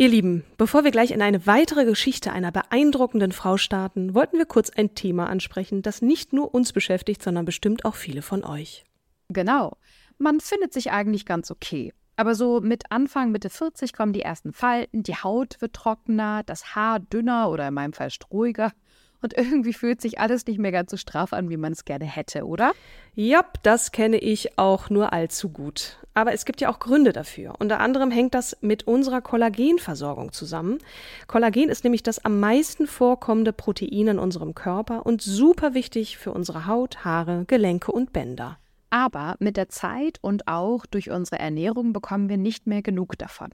Ihr Lieben, bevor wir gleich in eine weitere Geschichte einer beeindruckenden Frau starten, wollten wir kurz ein Thema ansprechen, das nicht nur uns beschäftigt, sondern bestimmt auch viele von euch. Genau. Man findet sich eigentlich ganz okay. Aber so mit Anfang, Mitte 40 kommen die ersten Falten, die Haut wird trockener, das Haar dünner oder in meinem Fall strohiger. Und irgendwie fühlt sich alles nicht mehr ganz so straff an, wie man es gerne hätte, oder? Ja, das kenne ich auch nur allzu gut. Aber es gibt ja auch Gründe dafür. Unter anderem hängt das mit unserer Kollagenversorgung zusammen. Kollagen ist nämlich das am meisten vorkommende Protein in unserem Körper und super wichtig für unsere Haut, Haare, Gelenke und Bänder. Aber mit der Zeit und auch durch unsere Ernährung bekommen wir nicht mehr genug davon.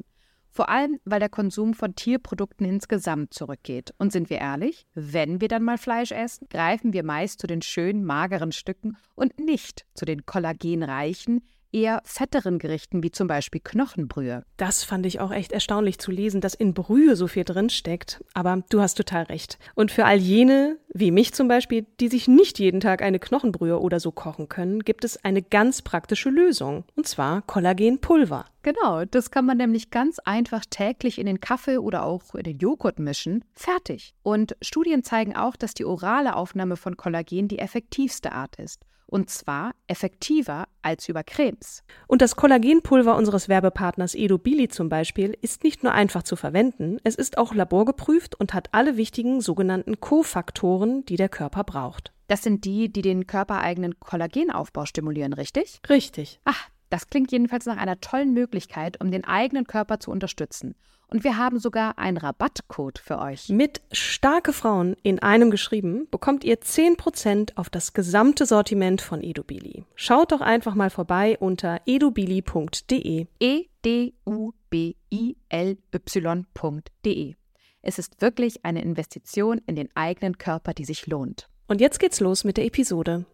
Vor allem, weil der Konsum von Tierprodukten insgesamt zurückgeht. Und sind wir ehrlich, wenn wir dann mal Fleisch essen, greifen wir meist zu den schönen, mageren Stücken und nicht zu den kollagenreichen, eher fetteren Gerichten wie zum Beispiel Knochenbrühe. Das fand ich auch echt erstaunlich zu lesen, dass in Brühe so viel drin steckt. Aber du hast total recht. Und für all jene, wie mich zum Beispiel, die sich nicht jeden Tag eine Knochenbrühe oder so kochen können, gibt es eine ganz praktische Lösung. Und zwar Kollagenpulver. Genau, das kann man nämlich ganz einfach täglich in den Kaffee oder auch in den Joghurt mischen. Fertig. Und Studien zeigen auch, dass die orale Aufnahme von Kollagen die effektivste Art ist. Und zwar effektiver als über Cremes. Und das Kollagenpulver unseres Werbepartners Edo Billy zum Beispiel ist nicht nur einfach zu verwenden, es ist auch laborgeprüft und hat alle wichtigen sogenannten Kofaktoren, die der Körper braucht. Das sind die, die den körpereigenen Kollagenaufbau stimulieren, richtig? Richtig. Ach, das klingt jedenfalls nach einer tollen Möglichkeit, um den eigenen Körper zu unterstützen. Und wir haben sogar einen Rabattcode für euch. Mit starke Frauen in einem geschrieben bekommt ihr 10% auf das gesamte Sortiment von Edubili. Schaut doch einfach mal vorbei unter edubili.de. E D U B I L Y.de. Es ist wirklich eine Investition in den eigenen Körper, die sich lohnt. Und jetzt geht's los mit der Episode.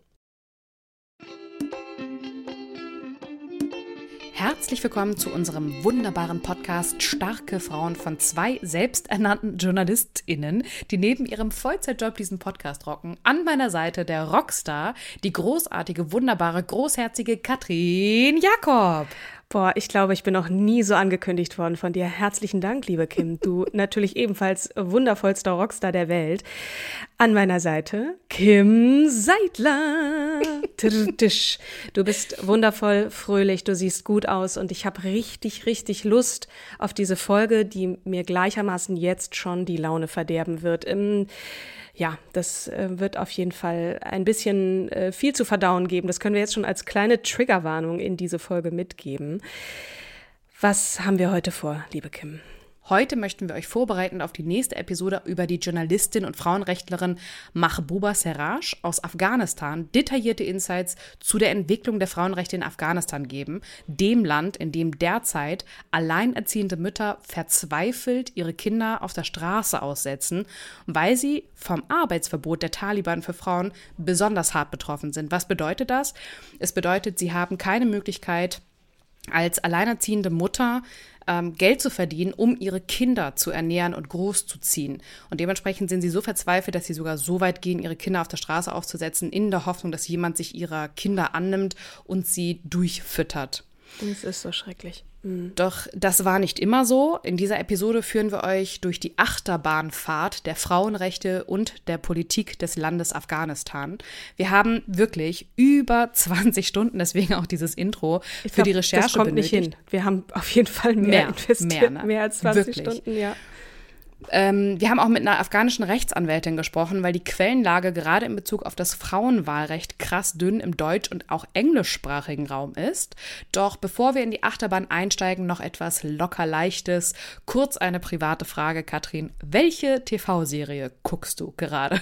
Herzlich willkommen zu unserem wunderbaren Podcast Starke Frauen von zwei selbsternannten JournalistInnen, die neben ihrem Vollzeitjob diesen Podcast rocken. An meiner Seite der Rockstar, die großartige, wunderbare, großherzige Katrin Jakob. Boah, ich glaube, ich bin noch nie so angekündigt worden von dir. Herzlichen Dank, liebe Kim. Du natürlich ebenfalls wundervollster Rockstar der Welt. An meiner Seite Kim Seidler. Du bist wundervoll, fröhlich, du siehst gut aus und ich habe richtig, richtig Lust auf diese Folge, die mir gleichermaßen jetzt schon die Laune verderben wird. Im ja, das äh, wird auf jeden Fall ein bisschen äh, viel zu verdauen geben. Das können wir jetzt schon als kleine Triggerwarnung in diese Folge mitgeben. Was haben wir heute vor, liebe Kim? Heute möchten wir euch vorbereiten auf die nächste Episode über die Journalistin und Frauenrechtlerin Mahbouba Seraj aus Afghanistan detaillierte Insights zu der Entwicklung der Frauenrechte in Afghanistan geben, dem Land, in dem derzeit alleinerziehende Mütter verzweifelt ihre Kinder auf der Straße aussetzen, weil sie vom Arbeitsverbot der Taliban für Frauen besonders hart betroffen sind. Was bedeutet das? Es bedeutet, sie haben keine Möglichkeit, als alleinerziehende Mutter ähm, Geld zu verdienen, um ihre Kinder zu ernähren und großzuziehen. Und dementsprechend sind sie so verzweifelt, dass sie sogar so weit gehen, ihre Kinder auf der Straße aufzusetzen, in der Hoffnung, dass jemand sich ihrer Kinder annimmt und sie durchfüttert. Es ist so schrecklich. Mhm. Doch das war nicht immer so. In dieser Episode führen wir euch durch die Achterbahnfahrt der Frauenrechte und der Politik des Landes Afghanistan. Wir haben wirklich über 20 Stunden, deswegen auch dieses Intro, Ich für glaub, die Recherche das kommt benötigt. nicht hin. Wir haben auf jeden Fall mehr, Mehr, investiert. mehr, Mehr, ne? als 20 Wirklich. Stunden, ja. Ähm, wir haben auch mit einer afghanischen Rechtsanwältin gesprochen, weil die Quellenlage gerade in Bezug auf das Frauenwahlrecht krass dünn im deutsch- und auch englischsprachigen Raum ist. Doch bevor wir in die Achterbahn einsteigen, noch etwas locker leichtes. Kurz eine private Frage, Katrin. Welche TV-Serie guckst du gerade?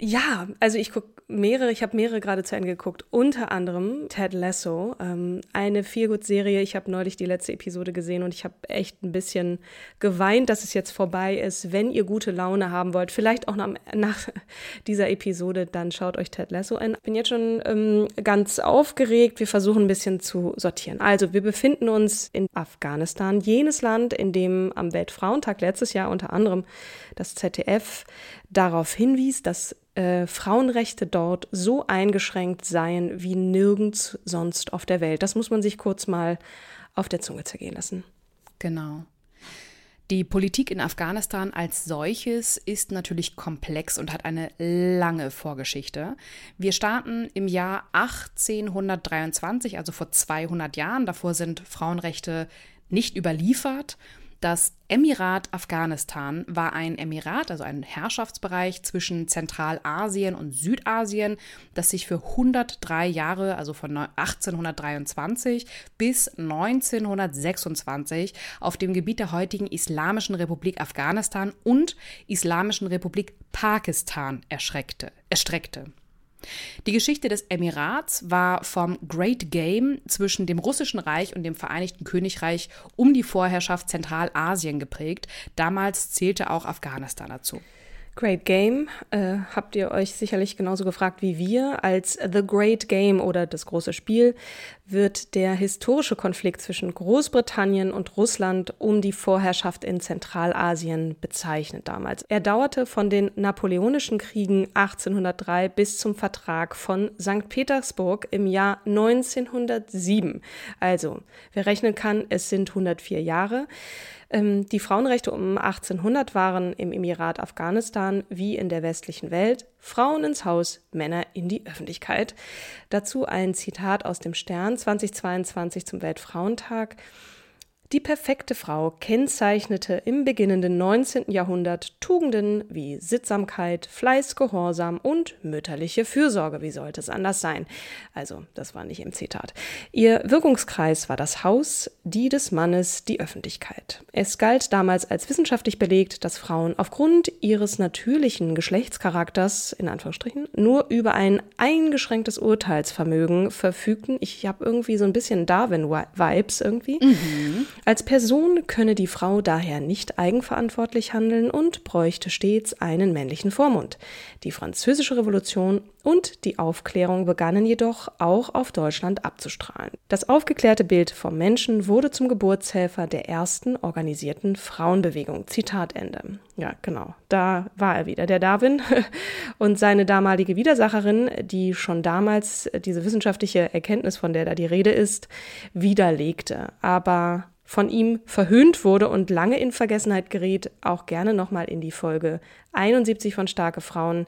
Ja, also ich gucke mehrere, ich habe mehrere gerade zu Ende geguckt, unter anderem Ted Lasso, ähm, eine Feelgood-Serie. Ich habe neulich die letzte Episode gesehen und ich habe echt ein bisschen geweint, dass es jetzt vorbei ist. Wenn ihr gute Laune haben wollt, vielleicht auch nach, nach dieser Episode, dann schaut euch Ted Lasso an. Ich bin jetzt schon ähm, ganz aufgeregt. Wir versuchen ein bisschen zu sortieren. Also wir befinden uns in Afghanistan, jenes Land, in dem am Weltfrauentag letztes Jahr unter anderem das ZDF darauf hinwies, dass äh, Frauenrechte dort so eingeschränkt seien wie nirgends sonst auf der Welt. Das muss man sich kurz mal auf der Zunge zergehen lassen. Genau. Die Politik in Afghanistan als solches ist natürlich komplex und hat eine lange Vorgeschichte. Wir starten im Jahr 1823, also vor 200 Jahren. Davor sind Frauenrechte nicht überliefert. Das Emirat Afghanistan war ein Emirat, also ein Herrschaftsbereich zwischen Zentralasien und Südasien, das sich für 103 Jahre, also von 1823 bis 1926, auf dem Gebiet der heutigen Islamischen Republik Afghanistan und Islamischen Republik Pakistan erschreckte, erstreckte. Die Geschichte des Emirats war vom Great Game zwischen dem Russischen Reich und dem Vereinigten Königreich um die Vorherrschaft Zentralasien geprägt. Damals zählte auch Afghanistan dazu. Great Game äh, habt ihr euch sicherlich genauso gefragt wie wir. Als The Great Game oder das große Spiel wird der historische Konflikt zwischen Großbritannien und Russland um die Vorherrschaft in Zentralasien bezeichnet damals. Er dauerte von den Napoleonischen Kriegen 1803 bis zum Vertrag von St. Petersburg im Jahr 1907. Also, wer rechnen kann, es sind 104 Jahre. Ähm, die Frauenrechte um 1800 waren im Emirat Afghanistan wie in der westlichen Welt Frauen ins Haus, Männer in die Öffentlichkeit. Dazu ein Zitat aus dem Stern 2022 zum Weltfrauentag. Die perfekte Frau kennzeichnete im beginnenden 19. Jahrhundert Tugenden wie Sittsamkeit, Fleiß, Gehorsam und mütterliche Fürsorge. Wie sollte es anders sein? Also, das war nicht im Zitat. Ihr Wirkungskreis war das Haus, die des Mannes, die Öffentlichkeit. Es galt damals als wissenschaftlich belegt, dass Frauen aufgrund ihres natürlichen Geschlechtscharakters, in Anführungsstrichen, nur über ein eingeschränktes Urteilsvermögen verfügten. Ich habe irgendwie so ein bisschen Darwin-Vibes irgendwie. Als Person könne die Frau daher nicht eigenverantwortlich handeln und bräuchte stets einen männlichen Vormund. Die Französische Revolution und die Aufklärung begannen jedoch auch auf Deutschland abzustrahlen. Das aufgeklärte Bild vom Menschen wurde zum Geburtshelfer der ersten organisierten Frauenbewegung. Zitat Ende. Ja, genau. Da war er wieder, der Darwin und seine damalige Widersacherin, die schon damals diese wissenschaftliche Erkenntnis, von der da die Rede ist, widerlegte. Aber von ihm verhöhnt wurde und lange in Vergessenheit geriet, auch gerne nochmal in die Folge 71 von Starke Frauen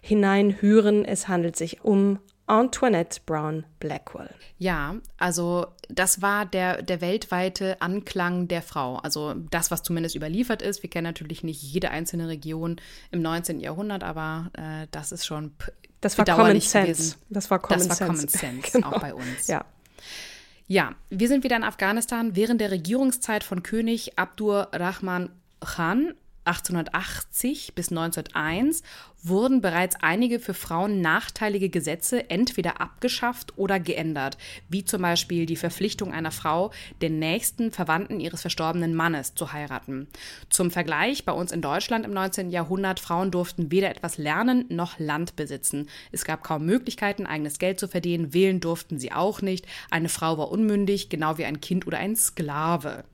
hineinhören. Es handelt sich um Antoinette Brown Blackwell. Ja, also das war der, der weltweite Anklang der Frau. Also das, was zumindest überliefert ist. Wir kennen natürlich nicht jede einzelne Region im 19. Jahrhundert, aber äh, das ist schon Das war Common Sense. gewesen. Das war Common das war Sense. Common Sense, Genau. auch bei uns. Ja. Ja, wir sind wieder in Afghanistan während der Regierungszeit von König Abdur Rahman Khan 1880 bis 1901 wurden bereits einige für Frauen nachteilige Gesetze entweder abgeschafft oder geändert, wie zum Beispiel die Verpflichtung einer Frau, den nächsten Verwandten ihres verstorbenen Mannes zu heiraten. Zum Vergleich, bei uns in Deutschland im 19. Jahrhundert, Frauen durften weder etwas lernen noch Land besitzen. Es gab kaum Möglichkeiten, eigenes Geld zu verdienen, wählen durften sie auch nicht, eine Frau war unmündig, genau wie ein Kind oder ein Sklave.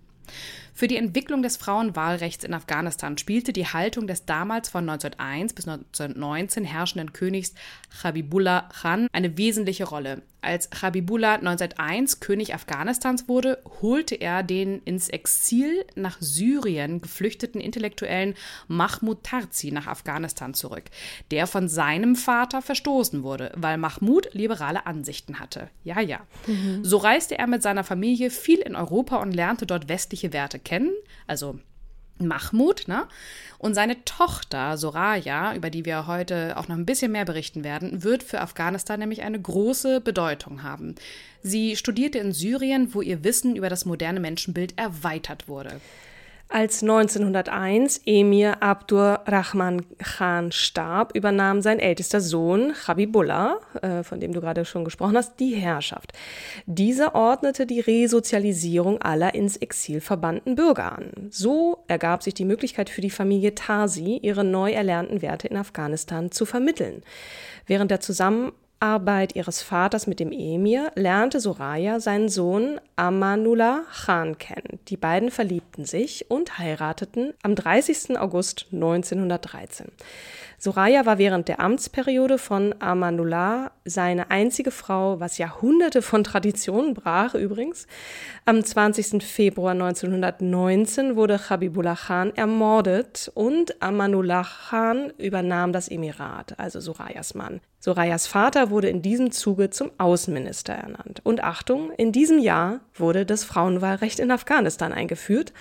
Für die Entwicklung des Frauenwahlrechts in Afghanistan spielte die Haltung des damals von 1901 bis 1919 herrschenden Königs Habibullah Khan eine wesentliche Rolle. Als Habibullah 1901 König Afghanistans wurde, holte er den ins Exil nach Syrien geflüchteten Intellektuellen Mahmoud Tarzi nach Afghanistan zurück, der von seinem Vater verstoßen wurde, weil Mahmoud liberale Ansichten hatte. Ja, ja. Mhm. So reiste er mit seiner Familie viel in Europa und lernte dort westliche Werte kennen, also Mahmoud, ne? Und seine Tochter Soraya, über die wir heute auch noch ein bisschen mehr berichten werden, wird für Afghanistan nämlich eine große Bedeutung haben. Sie studierte in Syrien, wo ihr Wissen über das moderne Menschenbild erweitert wurde. Als 1901 Emir Abdurrahman Khan starb, übernahm sein ältester Sohn Habibullah, äh, von dem du gerade schon gesprochen hast, die Herrschaft. Dieser ordnete die Resozialisierung aller ins Exil verbannten Bürger an. So ergab sich die Möglichkeit für die Familie Tarsi, ihre neu erlernten Werte in Afghanistan zu vermitteln. Während der Zusammenarbeit Arbeit ihres Vaters mit dem Emir lernte Soraya seinen Sohn Amanullah Khan kennen. Die beiden verliebten sich und heirateten am 30. August 1913. Soraya war während der Amtsperiode von Amanullah seine einzige Frau, was Jahrhunderte von Traditionen brach übrigens. Am 20. Februar 1919 wurde Habibullah Khan ermordet und Amanullah Khan übernahm das Emirat, also Sorayas Mann. Sorayas Vater wurde in diesem Zuge zum Außenminister ernannt. Und Achtung, in diesem Jahr wurde das Frauenwahlrecht in Afghanistan eingeführt.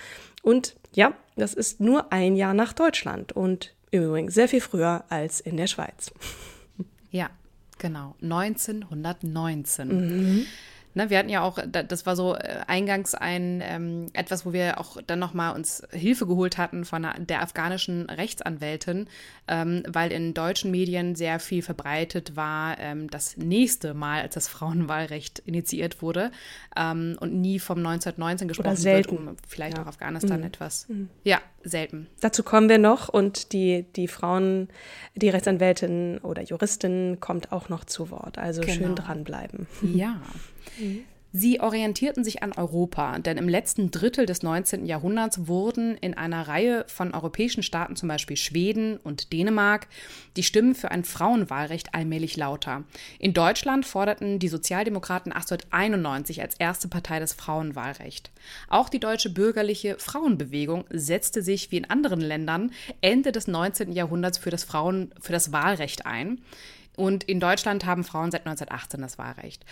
Und ja, das ist nur ein Jahr nach Deutschland und übrigens sehr viel früher als in der Schweiz. Ja, genau. 1919. Mhm. Ne, wir hatten ja auch, das war so äh, eingangs ein ähm, etwas, wo wir auch dann nochmal uns Hilfe geholt hatten von der afghanischen Rechtsanwältin, ähm, weil in deutschen Medien sehr viel verbreitet war, ähm, das nächste Mal, als das Frauenwahlrecht initiiert wurde ähm, und nie vom 1919 gesprochen Oder selten. wird, um vielleicht ja. auch Afghanistan mhm. etwas. Mhm. Ja, selten. Dazu kommen wir noch und die, die Frauen, die Rechtsanwältin oder Juristin kommt auch noch zu Wort. Also genau. schön dranbleiben. Ja. Sie orientierten sich an Europa, denn im letzten Drittel des 19. Jahrhunderts wurden in einer Reihe von europäischen Staaten, zum Beispiel Schweden und Dänemark, die Stimmen für ein Frauenwahlrecht allmählich lauter. In Deutschland forderten die Sozialdemokraten 1891 als erste Partei das Frauenwahlrecht. Auch die deutsche bürgerliche Frauenbewegung setzte sich wie in anderen Ländern Ende des 19. Jahrhunderts für das Frauen für das Wahlrecht ein. Und in Deutschland haben Frauen seit 1918 das Wahlrecht.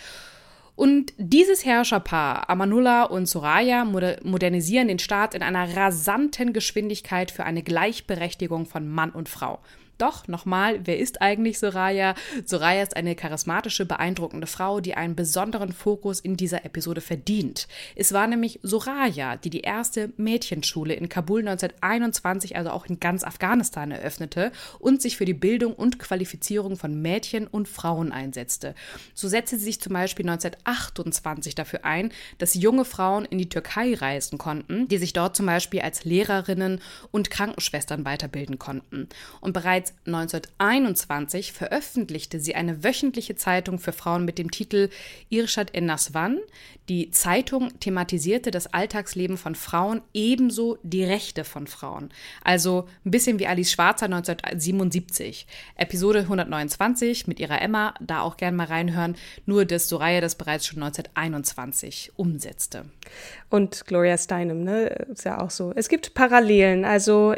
Und dieses Herrscherpaar, Amanullah und Soraya, modernisieren den Staat in einer rasanten Geschwindigkeit für eine Gleichberechtigung von Mann und Frau. Doch, nochmal, wer ist eigentlich Soraya? Soraya ist eine charismatische, beeindruckende Frau, die einen besonderen Fokus in dieser Episode verdient. Es war nämlich Soraya, die die erste Mädchenschule in Kabul 1921, also auch in ganz Afghanistan, eröffnete und sich für die Bildung und Qualifizierung von Mädchen und Frauen einsetzte. So setzte sie sich zum Beispiel 1928 dafür ein, dass junge Frauen in die Türkei reisen konnten, die sich dort zum Beispiel als Lehrerinnen und Krankenschwestern weiterbilden konnten. Und bereits 1921 veröffentlichte sie eine wöchentliche Zeitung für Frauen mit dem Titel Irshad en-Naswan. Die Zeitung thematisierte das Alltagsleben von Frauen, ebenso die Rechte von Frauen. Also ein bisschen wie Alice Schwarzer 1977. Episode 129 mit ihrer Emma, da auch gern mal reinhören, nur dass Soraya das bereits schon 1921 umsetzte. Und Gloria Steinem, ne, ist ja auch so. Es gibt Parallelen. Also,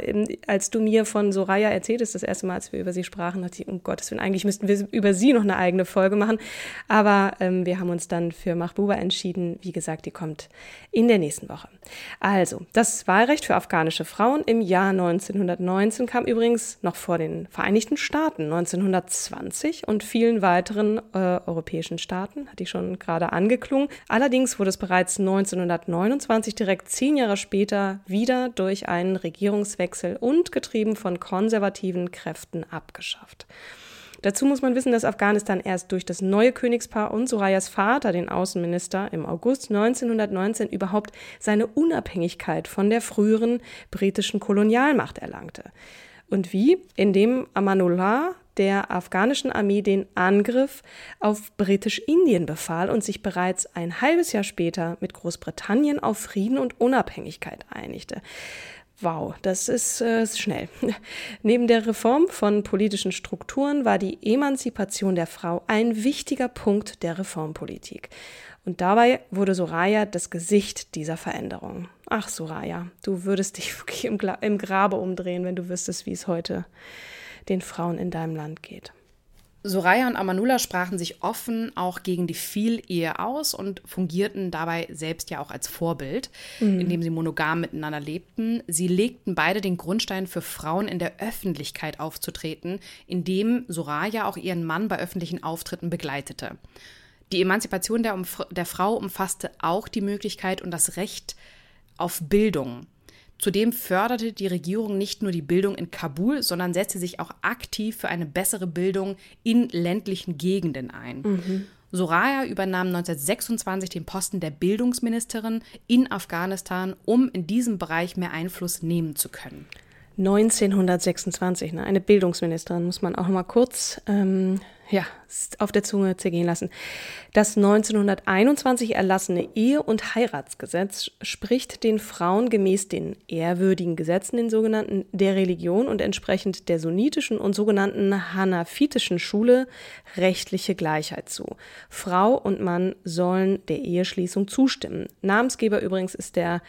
als du mir von Soraya erzähltest, das erste Mal, als wir über sie sprachen, dachte ich, um Gottes Willen, eigentlich müssten wir über sie noch eine eigene Folge machen. Aber ähm, wir haben uns dann für Mahbuba entschieden. Wie gesagt, die kommt in der nächsten Woche. Also, das Wahlrecht für afghanische Frauen im Jahr 1919 kam übrigens noch vor den Vereinigten Staaten 1920 und vielen weiteren äh, europäischen Staaten, hatte ich schon gerade angeklungen. Allerdings wurde es bereits 1929, direkt zehn Jahre später, wieder durch einen Regierungswechsel und getrieben von konservativen Kräften abgeschafft. Dazu muss man wissen, dass Afghanistan erst durch das neue Königspaar und Sorayas Vater, den Außenminister, im August 1919 überhaupt seine Unabhängigkeit von der früheren britischen Kolonialmacht erlangte. Und wie? Indem Amanullah der afghanischen Armee den Angriff auf Britisch-Indien befahl und sich bereits ein halbes Jahr später mit Großbritannien auf Frieden und Unabhängigkeit einigte. Wow, das ist äh, schnell. Neben der Reform von politischen Strukturen war die Emanzipation der Frau ein wichtiger Punkt der Reformpolitik. Und dabei wurde Soraya das Gesicht dieser Veränderung. Ach, Soraya, du würdest dich wirklich im, im Grabe umdrehen, wenn du wüsstest, wie es heute den Frauen in deinem Land geht. Soraya und Amanullah sprachen sich offen auch gegen die Vielehe aus und fungierten dabei selbst ja auch als Vorbild, mhm. indem sie monogam miteinander lebten. Sie legten beide den Grundstein für Frauen in der Öffentlichkeit aufzutreten, indem Soraya auch ihren Mann bei öffentlichen Auftritten begleitete. Die Emanzipation der, der Frau umfasste auch die Möglichkeit und das Recht auf Bildung. Zudem förderte die Regierung nicht nur die Bildung in Kabul, sondern setzte sich auch aktiv für eine bessere Bildung in ländlichen Gegenden ein. Mhm. Soraya übernahm 1926 den Posten der Bildungsministerin in Afghanistan, um in diesem Bereich mehr Einfluss nehmen zu können. 1926, ne? eine Bildungsministerin, muss man auch mal kurz ähm, ja, auf der Zunge zergehen lassen. Das 1921 erlassene Ehe- und Heiratsgesetz spricht den Frauen gemäß den ehrwürdigen Gesetzen, den sogenannten der Religion und entsprechend der sunnitischen und sogenannten hanafitischen Schule rechtliche Gleichheit zu. Frau und Mann sollen der Eheschließung zustimmen. Namensgeber übrigens ist der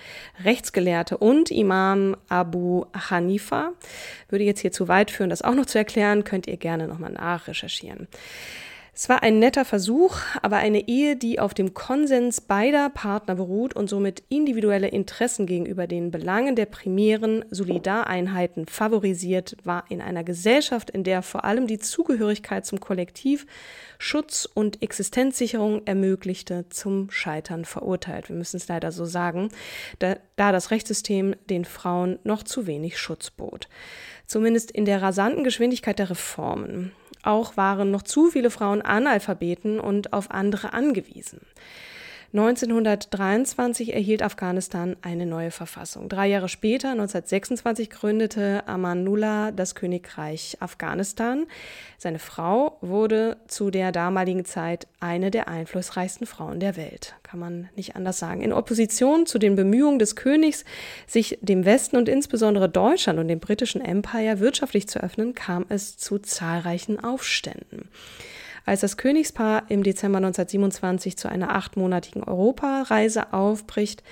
Rechtsgelehrte und Imam Abu Hanifa. Würde jetzt hier zu weit führen, das auch noch zu erklären, könnt ihr gerne nochmal nachrecherchieren. Es war ein netter Versuch, aber eine Ehe, die auf dem Konsens beider Partner beruht und somit individuelle Interessen gegenüber den Belangen der primären Solidareinheiten favorisiert, war in einer Gesellschaft, in der vor allem die Zugehörigkeit zum Kollektiv Schutz und Existenzsicherung ermöglichte, zum Scheitern verurteilt. Wir müssen es leider so sagen, da, da das Rechtssystem den Frauen noch zu wenig Schutz bot. Zumindest in der rasanten Geschwindigkeit der Reformen. Auch waren noch zu viele Frauen Analphabeten und auf andere angewiesen. 1923 erhielt Afghanistan eine neue Verfassung. Drei Jahre später, 1926, gründete Amanullah das Königreich Afghanistan. Seine Frau wurde zu der damaligen Zeit eine der einflussreichsten Frauen der Welt, kann man nicht anders sagen. In Opposition zu den Bemühungen des Königs, sich dem Westen und insbesondere Deutschland und dem britischen Empire wirtschaftlich zu öffnen, kam es zu zahlreichen Aufständen. Als das Königspaar im Dezember 1927 zu einer achtmonatigen Europareise aufbricht,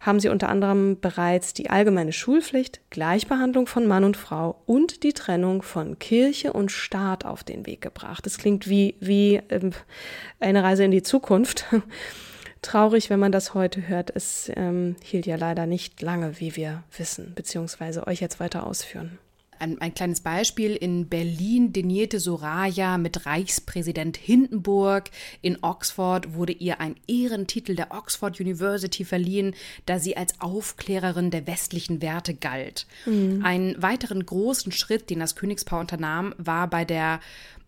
haben sie unter anderem bereits die allgemeine Schulpflicht, Gleichbehandlung von Mann und Frau und die Trennung von Kirche und Staat auf den Weg gebracht. Das klingt wie, wie ähm, eine Reise in die Zukunft. Traurig, wenn man das heute hört. Es ähm, hielt ja leider nicht lange, wie wir wissen, beziehungsweise euch jetzt weiter ausführen. Ein, ein, kleines Beispiel. In Berlin denierte Soraya mit Reichspräsident Hindenburg. In Oxford wurde ihr ein Ehrentitel der Oxford University verliehen, da sie als Aufklärerin der westlichen Werte galt. Mhm. Einen weiteren großen Schritt, den das Königspaar unternahm, war bei der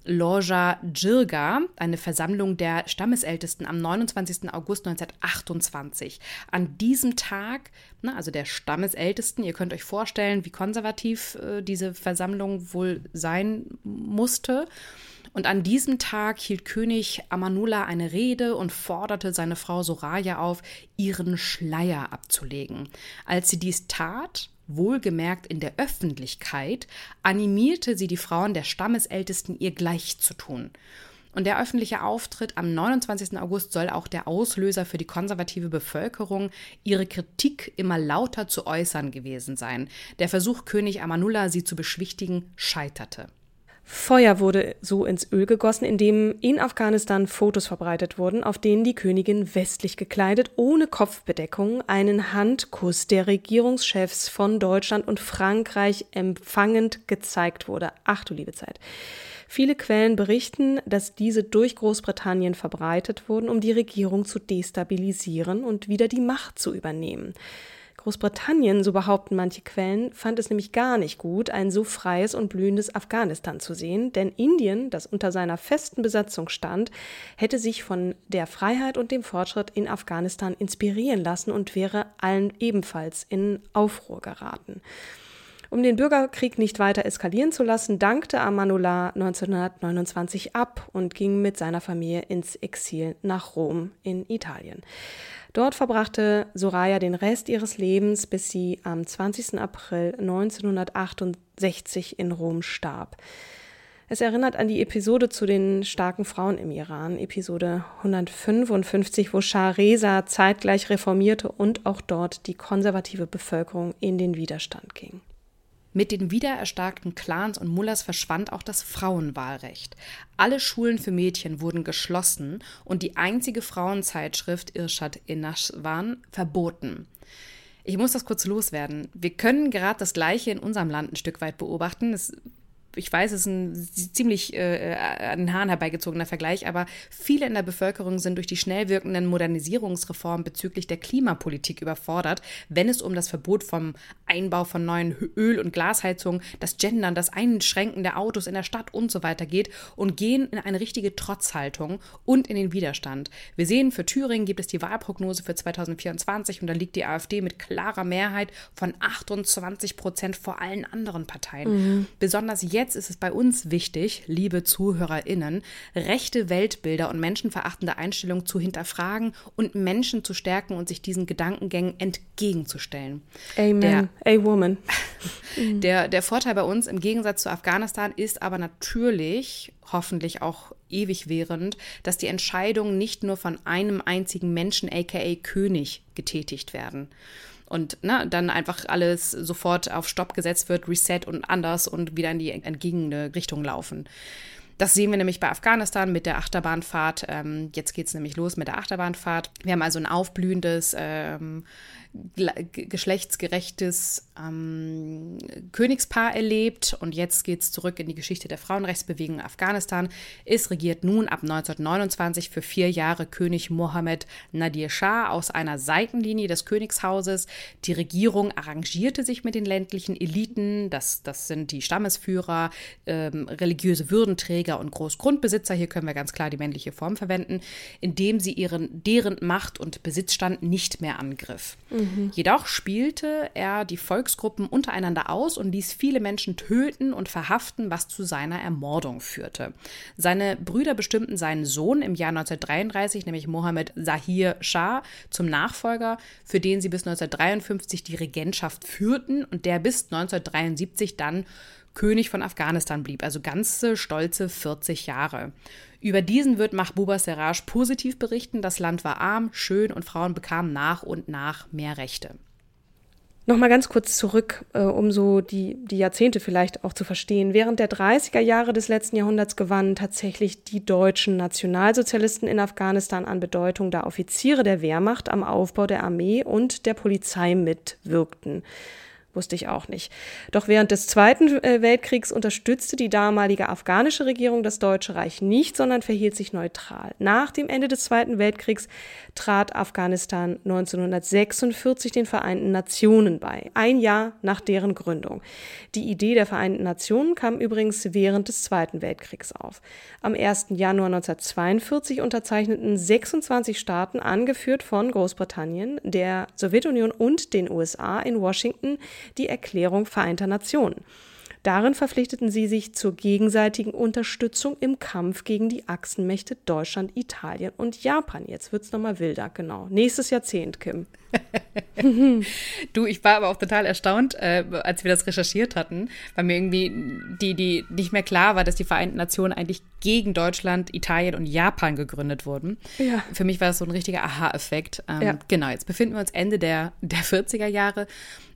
Loja Jirga, eine Versammlung der Stammesältesten am 29. August 1928. An diesem Tag, na, also der Stammesältesten, ihr könnt euch vorstellen, wie konservativ äh, diese Versammlung wohl sein musste. Und an diesem Tag hielt König Amanullah eine Rede und forderte seine Frau Soraya auf, ihren Schleier abzulegen. Als sie dies tat, wohlgemerkt in der Öffentlichkeit, animierte sie die Frauen der Stammesältesten, ihr gleich zu tun. Und der öffentliche Auftritt am 29. August soll auch der Auslöser für die konservative Bevölkerung, ihre Kritik immer lauter zu äußern gewesen sein. Der Versuch, König Amanullah sie zu beschwichtigen, scheiterte. Feuer wurde so ins Öl gegossen, indem in Afghanistan Fotos verbreitet wurden, auf denen die Königin westlich gekleidet, ohne Kopfbedeckung, einen Handkuss der Regierungschefs von Deutschland und Frankreich empfangend gezeigt wurde. Ach du liebe Zeit. Viele Quellen berichten, dass diese durch Großbritannien verbreitet wurden, um die Regierung zu destabilisieren und wieder die Macht zu übernehmen. Großbritannien, so behaupten manche Quellen, fand es nämlich gar nicht gut, ein so freies und blühendes Afghanistan zu sehen, denn Indien, das unter seiner festen Besatzung stand, hätte sich von der Freiheit und dem Fortschritt in Afghanistan inspirieren lassen und wäre allen ebenfalls in Aufruhr geraten. Um den Bürgerkrieg nicht weiter eskalieren zu lassen, dankte Amanullah 1929 ab und ging mit seiner Familie ins Exil nach Rom in Italien. Dort verbrachte Soraya den Rest ihres Lebens, bis sie am 20. April 1968 in Rom starb. Es erinnert an die Episode zu den starken Frauen im Iran, Episode 155, wo Shah Reza zeitgleich reformierte und auch dort die konservative Bevölkerung in den Widerstand ging. Mit den wiedererstarkten Clans und Mullahs verschwand auch das Frauenwahlrecht. Alle Schulen für Mädchen wurden geschlossen und die einzige Frauenzeitschrift Irshad Enashwan verboten. Ich muss das kurz loswerden. Wir können gerade das Gleiche in unserem Land ein Stück weit beobachten. Es ich weiß, es ist ein ziemlich äh, an den Haaren herbeigezogener Vergleich, aber viele in der Bevölkerung sind durch die schnell wirkenden Modernisierungsreformen bezüglich der Klimapolitik überfordert, wenn es um das Verbot vom Einbau von neuen Öl- und Glasheizungen, das Gendern, das Einschränken der Autos in der Stadt und so weiter geht und gehen in eine richtige Trotzhaltung und in den Widerstand. Wir sehen, für Thüringen gibt es die Wahlprognose für 2024 und da liegt die AfD mit klarer Mehrheit von 28 Prozent vor allen anderen Parteien. Mhm. Besonders jetzt jetzt ist es bei uns wichtig, liebe ZuhörerInnen, rechte Weltbilder und menschenverachtende Einstellungen zu hinterfragen und Menschen zu stärken und sich diesen Gedankengängen entgegenzustellen. Amen. Der, A woman. der, der Vorteil bei uns im Gegensatz zu Afghanistan ist aber natürlich, hoffentlich auch ewig während, dass die Entscheidungen nicht nur von einem einzigen Menschen, aka König, getätigt werden und ne, dann einfach alles sofort auf Stopp gesetzt wird, Reset und anders und wieder in die entgegene Richtung laufen. Das sehen wir nämlich bei Afghanistan mit der Achterbahnfahrt. Ähm, jetzt geht es nämlich los mit der Achterbahnfahrt. Wir haben also ein aufblühendes ähm, geschlechtsgerechtes ähm, Königspaar erlebt und jetzt geht es zurück in die Geschichte der Frauenrechtsbewegung in Afghanistan. Es regiert nun ab 1929 für vier Jahre König Mohammed Nadir Shah aus einer Seitenlinie des Königshauses. Die Regierung arrangierte sich mit den ländlichen Eliten, das, das sind die Stammesführer, ähm, religiöse Würdenträger und Großgrundbesitzer, hier können wir ganz klar die männliche Form verwenden, indem sie ihren, deren Macht und Besitzstand nicht mehr angriff. Mhm. Jedoch spielte er die Volksgruppen untereinander aus und ließ viele Menschen töten und verhaften, was zu seiner Ermordung führte. Seine Brüder bestimmten seinen Sohn im Jahr 1933, nämlich Mohammed Zahir Shah, zum Nachfolger, für den sie bis 1953 die Regentschaft führten und der bis 1973 dann König von Afghanistan blieb, also ganze stolze 40 Jahre. Über diesen wird Mahbuba Seraj positiv berichten. Das Land war arm, schön und Frauen bekamen nach und nach mehr Rechte. Nochmal ganz kurz zurück, äh, um so die, die Jahrzehnte vielleicht auch zu verstehen. Während der 30er Jahre des letzten Jahrhunderts gewannen tatsächlich die deutschen Nationalsozialisten in Afghanistan an Bedeutung, da Offiziere der Wehrmacht am Aufbau der Armee und der Polizei mitwirkten. Wusste ich auch nicht. Doch während des Zweiten äh, Weltkriegs unterstützte die damalige afghanische Regierung das Deutsche Reich nicht, sondern verhielt sich neutral. Nach dem Ende des Zweiten Weltkriegs trat Afghanistan 1946 den Vereinten Nationen bei, ein Jahr nach deren Gründung. Die Idee der Vereinten Nationen kam übrigens während des Zweiten Weltkriegs auf. Am 1. Januar 1942 unterzeichneten 26 Staaten, angeführt von Großbritannien, der Sowjetunion und den USA in Washington, die Erklärung Vereinter Nationen. Darin verpflichteten sie sich zur gegenseitigen Unterstützung im Kampf gegen die Achsenmächte Deutschland, Italien und Japan. Jetzt wird es nochmal wilder, genau. Nächstes Jahrzehnt, Kim. du, ich war aber auch total erstaunt, äh, als wir das recherchiert hatten, weil mir irgendwie die, die nicht mehr klar war, dass die Vereinten Nationen eigentlich gegen Deutschland, Italien und Japan gegründet wurden. Ja. Für mich war das so ein richtiger Aha-Effekt. Ähm, ja. Genau, jetzt befinden wir uns Ende der, der 40er Jahre.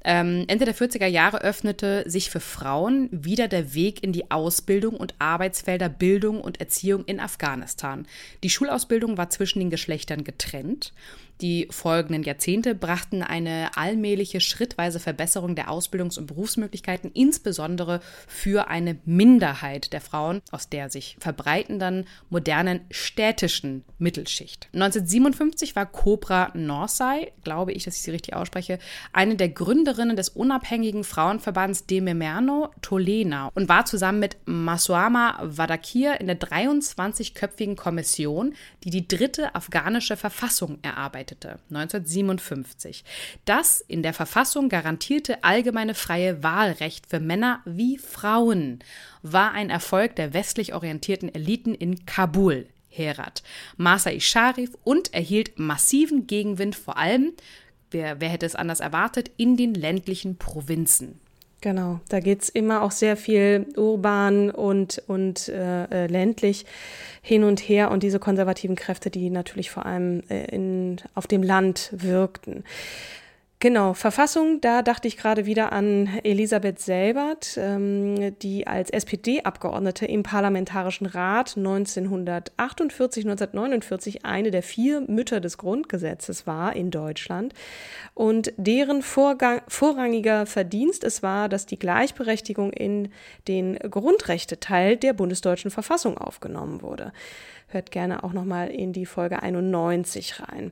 Ähm, Ende der 40er Jahre öffnete sich für Frauen wieder der Weg in die Ausbildung und Arbeitsfelder Bildung und Erziehung in Afghanistan. Die Schulausbildung war zwischen den Geschlechtern getrennt die folgenden Jahrzehnte brachten eine allmähliche, schrittweise Verbesserung der Ausbildungs- und Berufsmöglichkeiten, insbesondere für eine Minderheit der Frauen aus der sich verbreitenden modernen städtischen Mittelschicht. 1957 war Cobra Norsai, glaube ich, dass ich sie richtig ausspreche, eine der Gründerinnen des unabhängigen Frauenverbands Dememerno Tolena und war zusammen mit Masuama Wadakir in der 23-köpfigen Kommission, die die dritte afghanische Verfassung erarbeitet einleitete, 1957. Das in der Verfassung garantierte allgemeine freie Wahlrecht für Männer wie Frauen war ein Erfolg der westlich orientierten Eliten in Kabul, Herat, Masai Sharif und erhielt massiven Gegenwind vor allem, wer, wer hätte es anders erwartet, in den ländlichen Provinzen. Genau, da geht es immer auch sehr viel urban und, und äh, äh, ländlich hin und her und diese konservativen Kräfte, die natürlich vor allem äh, in, auf dem Land wirkten. Genau, Verfassung, da dachte ich gerade wieder an Elisabeth Selbert, ähm, die als SPD-Abgeordnete im Parlamentarischen Rat 1948, 1949 eine der vier Mütter des Grundgesetzes war in Deutschland und deren Vorgang, vorrangiger Verdienst es war, dass die Gleichberechtigung in den Grundrechteteil der bundesdeutschen Verfassung aufgenommen wurde. Hört gerne auch nochmal in die Folge 91 rein.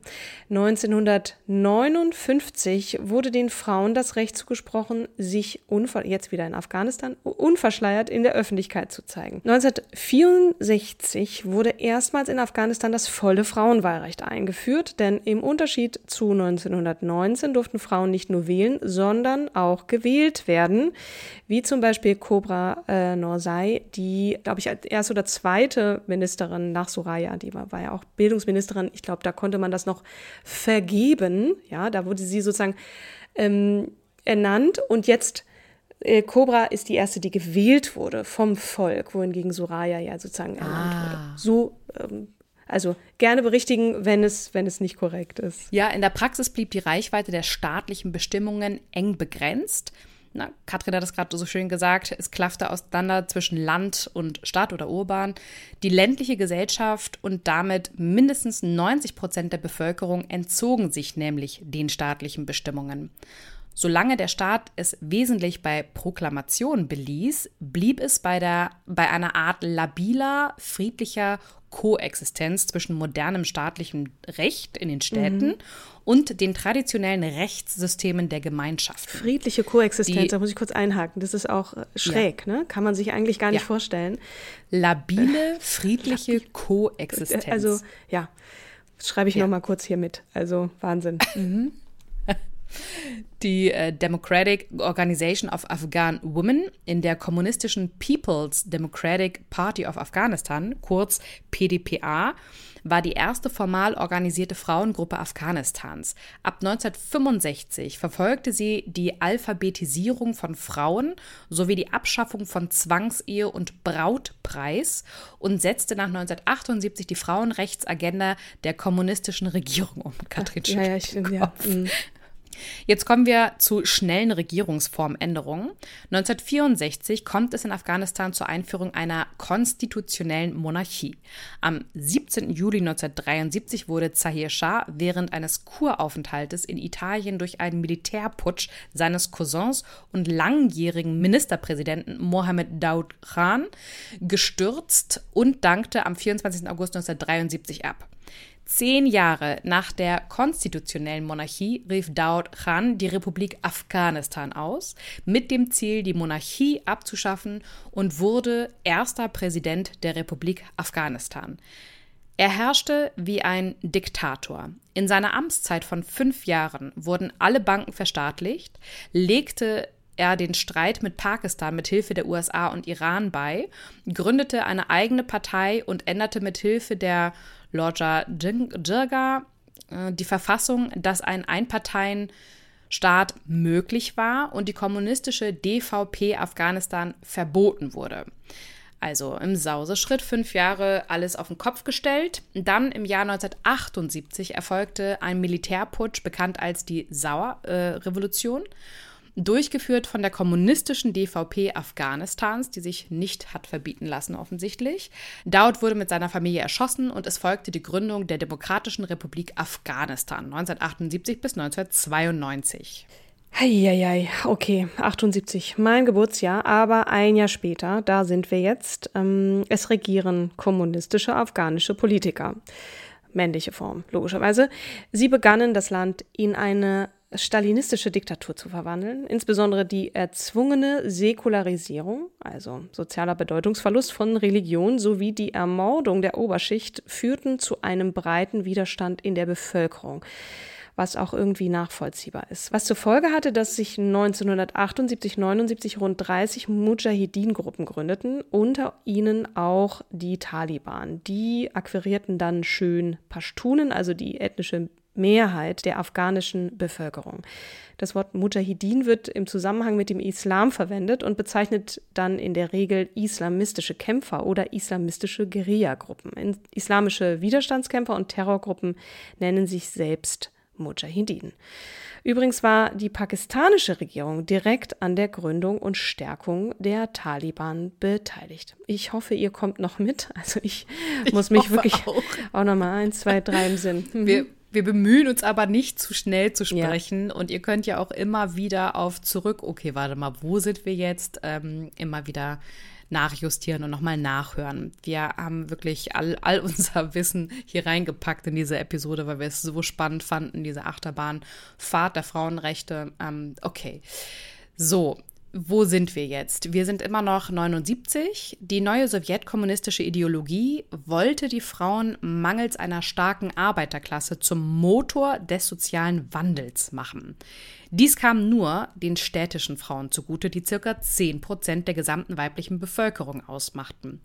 1959 wurde den Frauen das Recht zugesprochen, sich jetzt wieder in Afghanistan unverschleiert in der Öffentlichkeit zu zeigen. 1964 wurde erstmals in Afghanistan das volle Frauenwahlrecht eingeführt, denn im Unterschied zu 1919 durften Frauen nicht nur wählen, sondern auch gewählt werden, wie zum Beispiel Cobra äh, Norsai, die, glaube ich, als erste oder zweite Ministerin nach Soraya, die war, war ja auch Bildungsministerin. Ich glaube, da konnte man das noch vergeben. Ja, da wurde sie sozusagen ähm, ernannt und jetzt äh, Cobra ist die erste, die gewählt wurde vom Volk, wohingegen Soraya ja sozusagen ernannt ah. wurde. So ähm, also gerne berichtigen, wenn es, wenn es nicht korrekt ist. Ja, in der Praxis blieb die Reichweite der staatlichen Bestimmungen eng begrenzt na, Katrin hat es gerade so schön gesagt, es klaffte auseinander zwischen Land und Stadt oder urban. Die ländliche Gesellschaft und damit mindestens 90 Prozent der Bevölkerung entzogen sich nämlich den staatlichen Bestimmungen. Solange der Staat es wesentlich bei Proklamationen beließ, blieb es bei, der, bei einer Art labiler, friedlicher Koexistenz zwischen modernem staatlichem Recht in den Städten mhm. und den traditionellen Rechtssystemen der Gemeinschaft. Friedliche Koexistenz, Die, da muss ich kurz einhaken. Das ist auch äh, schräg, ja. ne? Kann man sich eigentlich gar nicht ja. vorstellen. Labile, friedliche Koexistenz. Also, ja, das schreibe ich ja. noch mal kurz hier mit. Also, Wahnsinn. Mhm. Die äh, Democratic Organization of Afghan Women in der kommunistischen People's Democratic Party of Afghanistan, kurz PDPA, war die erste formal organisierte Frauengruppe Afghanistans. Ab 1965 verfolgte sie die Alphabetisierung von Frauen sowie die Abschaffung von Zwangsehe und Brautpreis und setzte nach 1978 die Frauenrechtsagenda der kommunistischen Regierung um. Katrin ja, ja, ich, ja, mm. Jetzt kommen wir zu schnellen Regierungsformänderungen. 1964 kommt es in Afghanistan zur Einführung einer konstitutionellen Monarchie. Am 17. Juli 1973 wurde Zahir Shah während eines Kuraufenthaltes in Italien durch einen Militärputsch seines Cousins und langjährigen Ministerpräsidenten Mohammed Daoud Khan gestürzt und dankte am 24. August 1973 ab. Zehn Jahre nach der konstitutionellen Monarchie rief Daud Khan die Republik Afghanistan aus, mit dem Ziel, die Monarchie abzuschaffen und wurde erster Präsident der Republik Afghanistan. Er herrschte wie ein Diktator. In seiner Amtszeit von fünf Jahren wurden alle Banken verstaatlicht, legte er den Streit mit Pakistan mit Hilfe der USA und Iran bei, gründete eine eigene Partei und änderte mit Hilfe der Lorja Jirga äh, die Verfassung, dass ein Einparteienstaat möglich war und die kommunistische DVP Afghanistan verboten wurde. Also im Sauseschritt fünf Jahre alles auf den Kopf gestellt. Dann im Jahr 1978 erfolgte ein Militärputsch, bekannt als die Sauer-Revolution. Äh, durchgeführt von der kommunistischen DVP Afghanistans, die sich nicht hat verbieten lassen offensichtlich. Daud wurde mit seiner Familie erschossen und es folgte die Gründung der Demokratischen Republik Afghanistan 1978 bis 1992. Heieiei, okay, 78, mein Geburtsjahr, aber ein Jahr später, da sind wir jetzt, ähm, es regieren kommunistische afghanische Politiker. Männliche Form, logischerweise. Sie begannen das Land in eine stalinistische Diktatur zu verwandeln. Insbesondere die erzwungene Säkularisierung, also sozialer Bedeutungsverlust von Religion sowie die Ermordung der Oberschicht führten zu einem breiten Widerstand in der Bevölkerung was auch irgendwie nachvollziehbar ist. Was zur Folge hatte, dass sich 1978, 79 rund 30 Mujahideen-Gruppen gründeten, unter ihnen auch die Taliban. Die akquirierten dann schön Pashtunen, also die ethnische Mehrheit der afghanischen Bevölkerung. Das Wort Mujahideen wird im Zusammenhang mit dem Islam verwendet und bezeichnet dann in der Regel islamistische Kämpfer oder islamistische Guerillagruppen. Islamische Widerstandskämpfer und Terrorgruppen nennen sich selbst Mujahideen. Übrigens war die pakistanische Regierung direkt an der Gründung und Stärkung der Taliban beteiligt. Ich hoffe, ihr kommt noch mit. Also ich, ich muss mich wirklich auch, auch nochmal eins, zwei, drei im Sinn. Mhm. Wir, wir bemühen uns aber nicht zu schnell zu sprechen ja. und ihr könnt ja auch immer wieder auf zurück, okay, warte mal, wo sind wir jetzt? Ähm, immer wieder nachjustieren und nochmal nachhören. Wir haben wirklich all, all unser Wissen hier reingepackt in diese Episode, weil wir es so spannend fanden, diese Achterbahnfahrt der Frauenrechte. Ähm, okay. So, wo sind wir jetzt? Wir sind immer noch 79. Die neue sowjetkommunistische Ideologie wollte die Frauen mangels einer starken Arbeiterklasse zum Motor des sozialen Wandels machen. Dies kam nur den städtischen Frauen zugute, die circa 10 Prozent der gesamten weiblichen Bevölkerung ausmachten.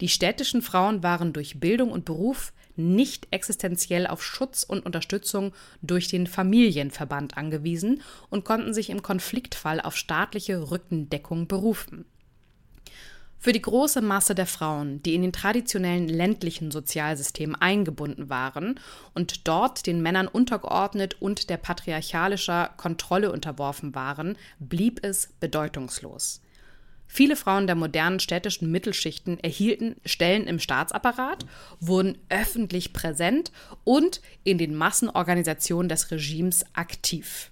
Die städtischen Frauen waren durch Bildung und Beruf nicht existenziell auf Schutz und Unterstützung durch den Familienverband angewiesen und konnten sich im Konfliktfall auf staatliche Rückendeckung berufen. Für die große Masse der Frauen, die in den traditionellen ländlichen Sozialsystemen eingebunden waren und dort den Männern untergeordnet und der patriarchalischer Kontrolle unterworfen waren, blieb es bedeutungslos. Viele Frauen der modernen städtischen Mittelschichten erhielten Stellen im Staatsapparat, wurden öffentlich präsent und in den Massenorganisationen des Regimes aktiv.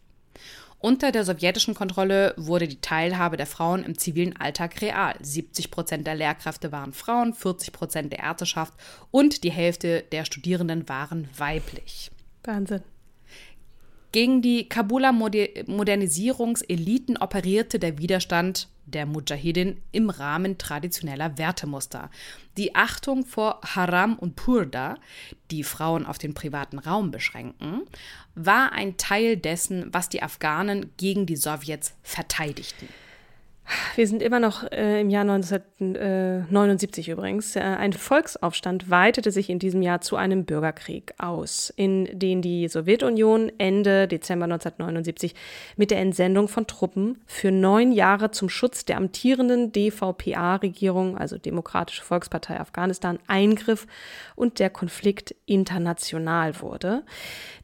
Unter der sowjetischen Kontrolle wurde die Teilhabe der Frauen im zivilen Alltag real. 70 Prozent der Lehrkräfte waren Frauen, 40 Prozent der Ärzteschaft und die Hälfte der Studierenden waren weiblich. Wahnsinn. Gegen die Kabuler Modernisierungseliten operierte der Widerstand der Mujahidin im Rahmen traditioneller Wertemuster. Die Achtung vor Haram und Purda, die Frauen auf den privaten Raum beschränken, war ein Teil dessen, was die Afghanen gegen die Sowjets verteidigten. Wir sind immer noch äh, im Jahr 1979 übrigens. Äh, ein Volksaufstand weitete sich in diesem Jahr zu einem Bürgerkrieg aus, in den die Sowjetunion Ende Dezember 1979 mit der Entsendung von Truppen für neun Jahre zum Schutz der amtierenden DVPA-Regierung, also Demokratische Volkspartei Afghanistan, eingriff und der Konflikt international wurde.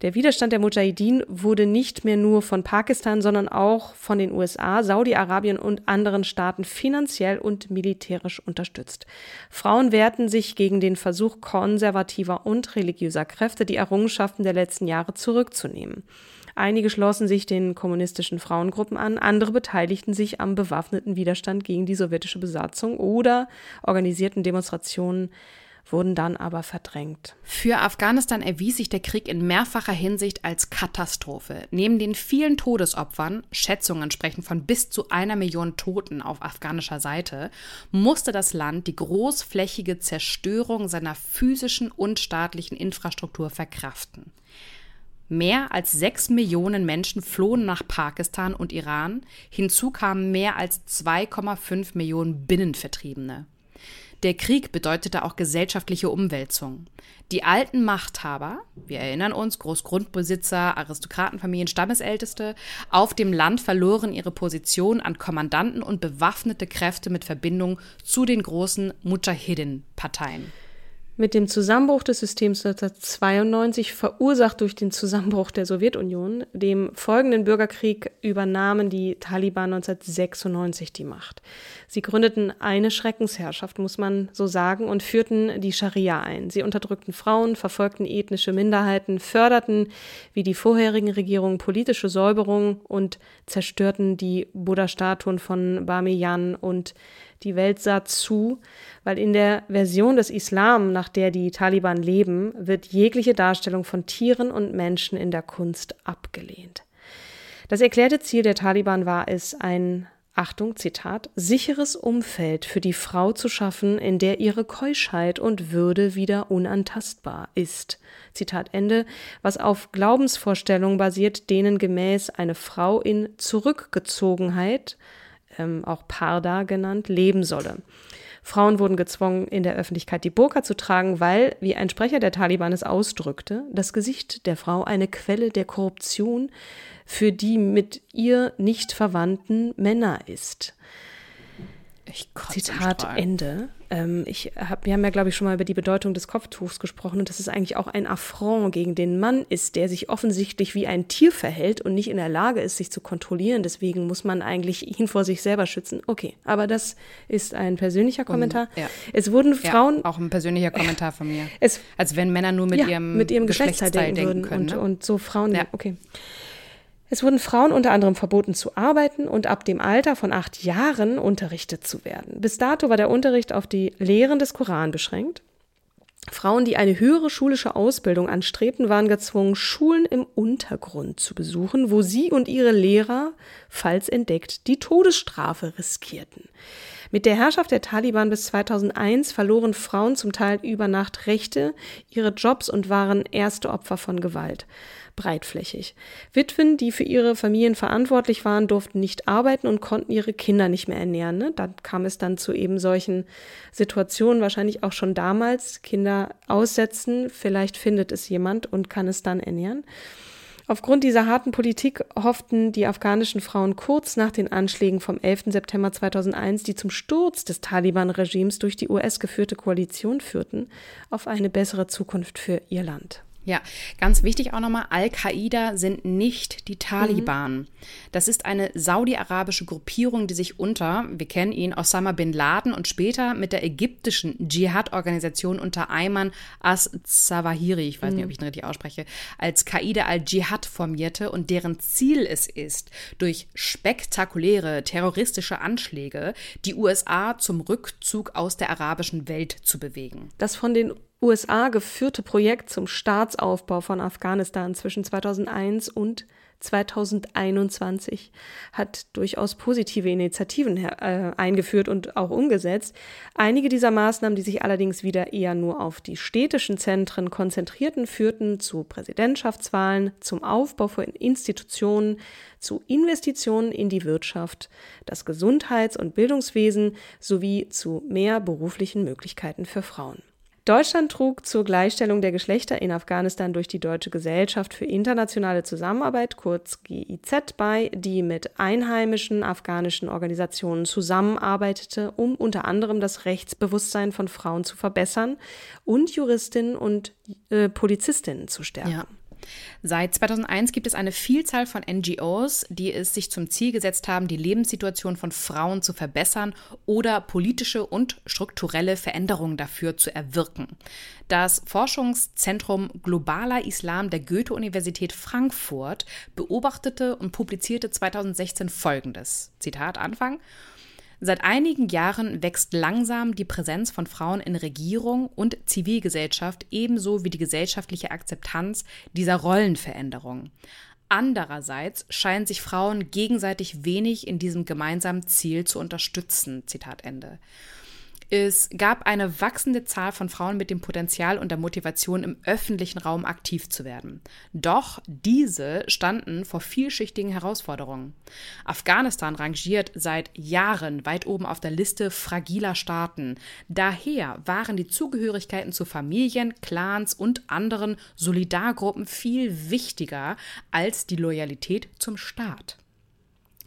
Der Widerstand der Mujahideen wurde nicht mehr nur von Pakistan, sondern auch von den USA, Saudi-Arabien und anderen Staaten finanziell und militärisch unterstützt. Frauen wehrten sich gegen den Versuch konservativer und religiöser Kräfte, die Errungenschaften der letzten Jahre zurückzunehmen. Einige schlossen sich den kommunistischen Frauengruppen an, andere beteiligten sich am bewaffneten Widerstand gegen die sowjetische Besatzung oder organisierten Demonstrationen wurden dann aber verdrängt. Für Afghanistan erwies sich der Krieg in mehrfacher Hinsicht als Katastrophe. Neben den vielen Todesopfern, Schätzungen sprechen von bis zu einer Million Toten auf afghanischer Seite, musste das Land die großflächige Zerstörung seiner physischen und staatlichen Infrastruktur verkraften. Mehr als sechs Millionen Menschen flohen nach Pakistan und Iran, hinzu kamen mehr als 2,5 Millionen Binnenvertriebene. Der Krieg bedeutete auch gesellschaftliche Umwälzung. Die alten Machthaber, wir erinnern uns, Großgrundbesitzer, Aristokratenfamilien, Stammesälteste, auf dem Land verloren ihre Position an Kommandanten und bewaffnete Kräfte mit Verbindung zu den großen Mujahidin-Parteien. Mit dem Zusammenbruch des Systems 1992, verursacht durch den Zusammenbruch der Sowjetunion, dem folgenden Bürgerkrieg, übernahmen die Taliban 1996 die Macht. Sie gründeten eine Schreckensherrschaft, muss man so sagen, und führten die Scharia ein. Sie unterdrückten Frauen, verfolgten ethnische Minderheiten, förderten, wie die vorherigen Regierungen, politische Säuberung und zerstörten die Buddha-Statuen von Bamiyan und die Welt sah zu, weil in der Version des Islam, nach der die Taliban leben, wird jegliche Darstellung von Tieren und Menschen in der Kunst abgelehnt. Das erklärte Ziel der Taliban war es, ein Achtung, Zitat, sicheres Umfeld für die Frau zu schaffen, in der ihre Keuschheit und Würde wieder unantastbar ist. Zitat Ende, was auf Glaubensvorstellungen basiert, denen gemäß eine Frau in Zurückgezogenheit, ähm, auch Parda genannt, leben solle. Frauen wurden gezwungen, in der Öffentlichkeit die Burka zu tragen, weil, wie ein Sprecher der Taliban es ausdrückte, das Gesicht der Frau eine Quelle der Korruption für die mit ihr nicht verwandten Männer ist. Zitat Ende. Ähm, ich hab, wir haben ja, glaube ich, schon mal über die Bedeutung des Kopftuchs gesprochen und dass es eigentlich auch ein Affront gegen den Mann ist, der sich offensichtlich wie ein Tier verhält und nicht in der Lage ist, sich zu kontrollieren. Deswegen muss man eigentlich ihn vor sich selber schützen. Okay, aber das ist ein persönlicher Kommentar. Und, ja. Es wurden Frauen. Ja, auch ein persönlicher Kommentar von mir. Es, Als wenn Männer nur mit ja, ihrem, mit ihrem Geschlechtsteil denken würden können, und, ne? und so Frauen. Ja. Okay. Es wurden Frauen unter anderem verboten zu arbeiten und ab dem Alter von acht Jahren unterrichtet zu werden. Bis dato war der Unterricht auf die Lehren des Koran beschränkt. Frauen, die eine höhere schulische Ausbildung anstrebten, waren gezwungen, Schulen im Untergrund zu besuchen, wo sie und ihre Lehrer, falls entdeckt, die Todesstrafe riskierten. Mit der Herrschaft der Taliban bis 2001 verloren Frauen zum Teil über Nacht Rechte, ihre Jobs und waren erste Opfer von Gewalt breitflächig. Witwen, die für ihre Familien verantwortlich waren, durften nicht arbeiten und konnten ihre Kinder nicht mehr ernähren. Ne? Da kam es dann zu eben solchen Situationen, wahrscheinlich auch schon damals, Kinder aussetzen, vielleicht findet es jemand und kann es dann ernähren. Aufgrund dieser harten Politik hofften die afghanischen Frauen kurz nach den Anschlägen vom 11. September 2001, die zum Sturz des Taliban-Regimes durch die US geführte Koalition führten, auf eine bessere Zukunft für ihr Land. Ja, ganz wichtig auch nochmal, Al-Qaida sind nicht die Taliban. Mhm. Das ist eine saudi-arabische Gruppierung, die sich unter, wir kennen ihn, Osama bin Laden und später mit der ägyptischen Dschihad-Organisation unter Ayman as-Zawahiri, ich weiß mhm. nicht, ob ich ihn richtig ausspreche, als Qaida al-Dschihad formierte und deren Ziel es ist, durch spektakuläre terroristische Anschläge die USA zum Rückzug aus der arabischen Welt zu bewegen. Das von den USA geführte Projekt zum Staatsaufbau von Afghanistan zwischen 2001 und 2021 hat durchaus positive Initiativen äh, eingeführt und auch umgesetzt. Einige dieser Maßnahmen, die sich allerdings wieder eher nur auf die städtischen Zentren konzentrierten, führten zu Präsidentschaftswahlen, zum Aufbau von Institutionen, zu Investitionen in die Wirtschaft, das Gesundheits- und Bildungswesen sowie zu mehr beruflichen Möglichkeiten für Frauen. Deutschland trug zur Gleichstellung der Geschlechter in Afghanistan durch die Deutsche Gesellschaft für internationale Zusammenarbeit, kurz GIZ, bei, die mit einheimischen afghanischen Organisationen zusammenarbeitete, um unter anderem das Rechtsbewusstsein von Frauen zu verbessern und Juristinnen und äh, Polizistinnen zu stärken. Ja. Seit 2001 gibt es eine Vielzahl von NGOs, die es sich zum Ziel gesetzt haben, die Lebenssituation von Frauen zu verbessern oder politische und strukturelle Veränderungen dafür zu erwirken. Das Forschungszentrum Globaler Islam der Goethe-Universität Frankfurt beobachtete und publizierte 2016 Folgendes. Zitat Anfang. Seit einigen Jahren wächst langsam die Präsenz von Frauen in Regierung und Zivilgesellschaft ebenso wie die gesellschaftliche Akzeptanz dieser Rollenveränderung. Andererseits scheinen sich Frauen gegenseitig wenig in diesem gemeinsamen Ziel zu unterstützen. Zitat Ende. Es gab eine wachsende Zahl von Frauen mit dem Potenzial und der Motivation, im öffentlichen Raum aktiv zu werden. Doch diese standen vor vielschichtigen Herausforderungen. Afghanistan rangiert seit Jahren weit oben auf der Liste fragiler Staaten. Daher waren die Zugehörigkeiten zu Familien, Clans und anderen Solidargruppen viel wichtiger als die Loyalität zum Staat.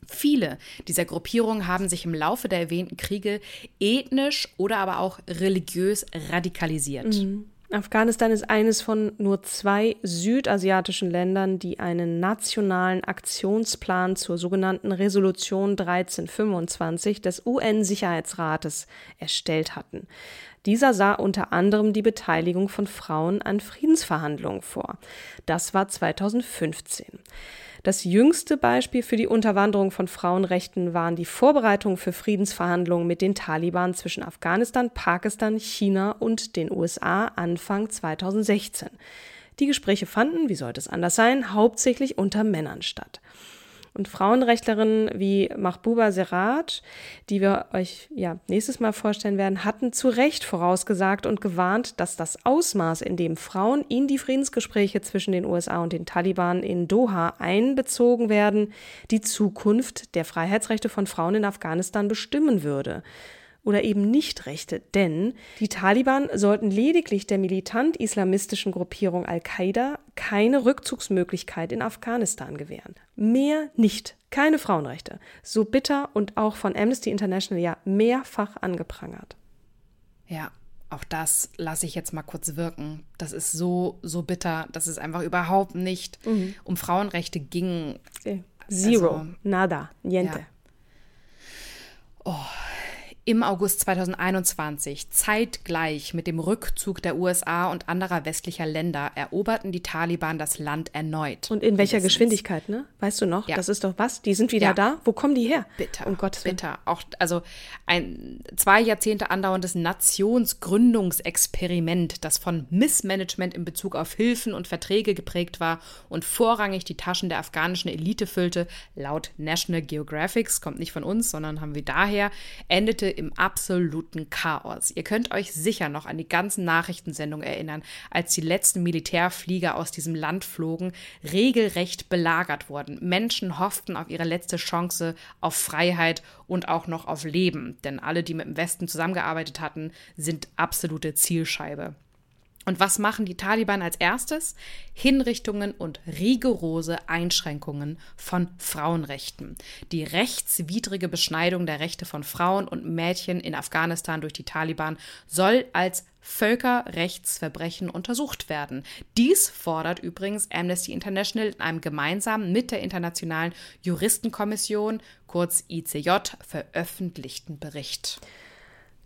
Viele dieser Gruppierungen haben sich im Laufe der erwähnten Kriege ethnisch oder aber auch religiös radikalisiert. Mhm. Afghanistan ist eines von nur zwei südasiatischen Ländern, die einen nationalen Aktionsplan zur sogenannten Resolution 1325 des UN-Sicherheitsrates erstellt hatten. Dieser sah unter anderem die Beteiligung von Frauen an Friedensverhandlungen vor. Das war 2015. Das jüngste Beispiel für die Unterwanderung von Frauenrechten waren die Vorbereitungen für Friedensverhandlungen mit den Taliban zwischen Afghanistan, Pakistan, China und den USA Anfang 2016. Die Gespräche fanden, wie sollte es anders sein, hauptsächlich unter Männern statt. Und Frauenrechtlerinnen wie Mahbuba Seraj, die wir euch ja nächstes Mal vorstellen werden, hatten zu Recht vorausgesagt und gewarnt, dass das Ausmaß, in dem Frauen in die Friedensgespräche zwischen den USA und den Taliban in Doha einbezogen werden, die Zukunft der Freiheitsrechte von Frauen in Afghanistan bestimmen würde oder eben Nichtrechte, denn die Taliban sollten lediglich der militant-islamistischen Gruppierung Al-Qaida keine Rückzugsmöglichkeit in Afghanistan gewähren. Mehr nicht. Keine Frauenrechte. So bitter und auch von Amnesty International ja mehrfach angeprangert. Ja, auch das lasse ich jetzt mal kurz wirken. Das ist so, so bitter, dass es einfach überhaupt nicht mhm. um Frauenrechte ging. Zero, also, nada, niente. Ja. Oh, im August 2021, zeitgleich mit dem Rückzug der USA und anderer westlicher Länder, eroberten die Taliban das Land erneut. Und in welcher Geschwindigkeit, ne? Weißt du noch? Ja. Das ist doch was? Die sind wieder ja. da? Wo kommen die her? Bitter. Um Gottes Willen. Bitter. Auch, also ein zwei Jahrzehnte andauerndes Nationsgründungsexperiment, das von Missmanagement in Bezug auf Hilfen und Verträge geprägt war und vorrangig die Taschen der afghanischen Elite füllte, laut National Geographic, kommt nicht von uns, sondern haben wir daher, endete im absoluten Chaos. Ihr könnt euch sicher noch an die ganzen Nachrichtensendungen erinnern, als die letzten Militärflieger aus diesem Land flogen, regelrecht belagert wurden. Menschen hofften auf ihre letzte Chance auf Freiheit und auch noch auf Leben, denn alle, die mit dem Westen zusammengearbeitet hatten, sind absolute Zielscheibe. Und was machen die Taliban als erstes? Hinrichtungen und rigorose Einschränkungen von Frauenrechten. Die rechtswidrige Beschneidung der Rechte von Frauen und Mädchen in Afghanistan durch die Taliban soll als Völkerrechtsverbrechen untersucht werden. Dies fordert übrigens Amnesty International in einem gemeinsam mit der Internationalen Juristenkommission, kurz ICJ, veröffentlichten Bericht.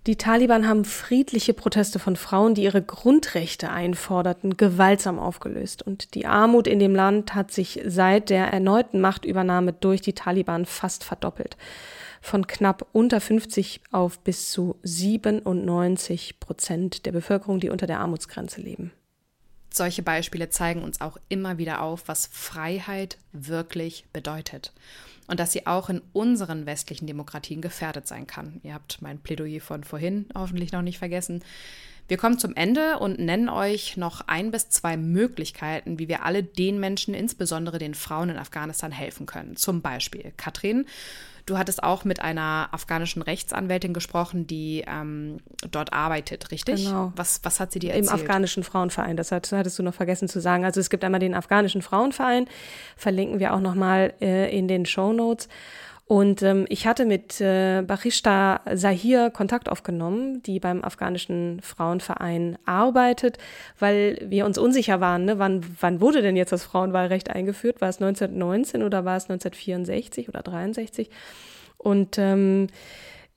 Die Taliban haben friedliche Proteste von Frauen, die ihre Grundrechte einforderten, gewaltsam aufgelöst. Und die Armut in dem Land hat sich seit der erneuten Machtübernahme durch die Taliban fast verdoppelt. Von knapp unter 50 auf bis zu 97 Prozent der Bevölkerung, die unter der Armutsgrenze leben. Solche Beispiele zeigen uns auch immer wieder auf, was Freiheit wirklich bedeutet und dass sie auch in unseren westlichen Demokratien gefährdet sein kann. Ihr habt mein Plädoyer von vorhin hoffentlich noch nicht vergessen. Wir kommen zum Ende und nennen euch noch ein bis zwei Möglichkeiten, wie wir alle den Menschen, insbesondere den Frauen in Afghanistan, helfen können. Zum Beispiel, Katrin, Du hattest auch mit einer afghanischen Rechtsanwältin gesprochen, die ähm, dort arbeitet, richtig? Genau. Was, was hat sie dir erzählt? Im afghanischen Frauenverein, das hat, hattest du noch vergessen zu sagen. Also es gibt einmal den afghanischen Frauenverein, verlinken wir auch nochmal äh, in den Show Notes. Und ähm, ich hatte mit äh, Bachishta Sahir Kontakt aufgenommen, die beim afghanischen Frauenverein arbeitet, weil wir uns unsicher waren, ne? wann, wann wurde denn jetzt das Frauenwahlrecht eingeführt? War es 1919 oder war es 1964 oder 63? Und ähm,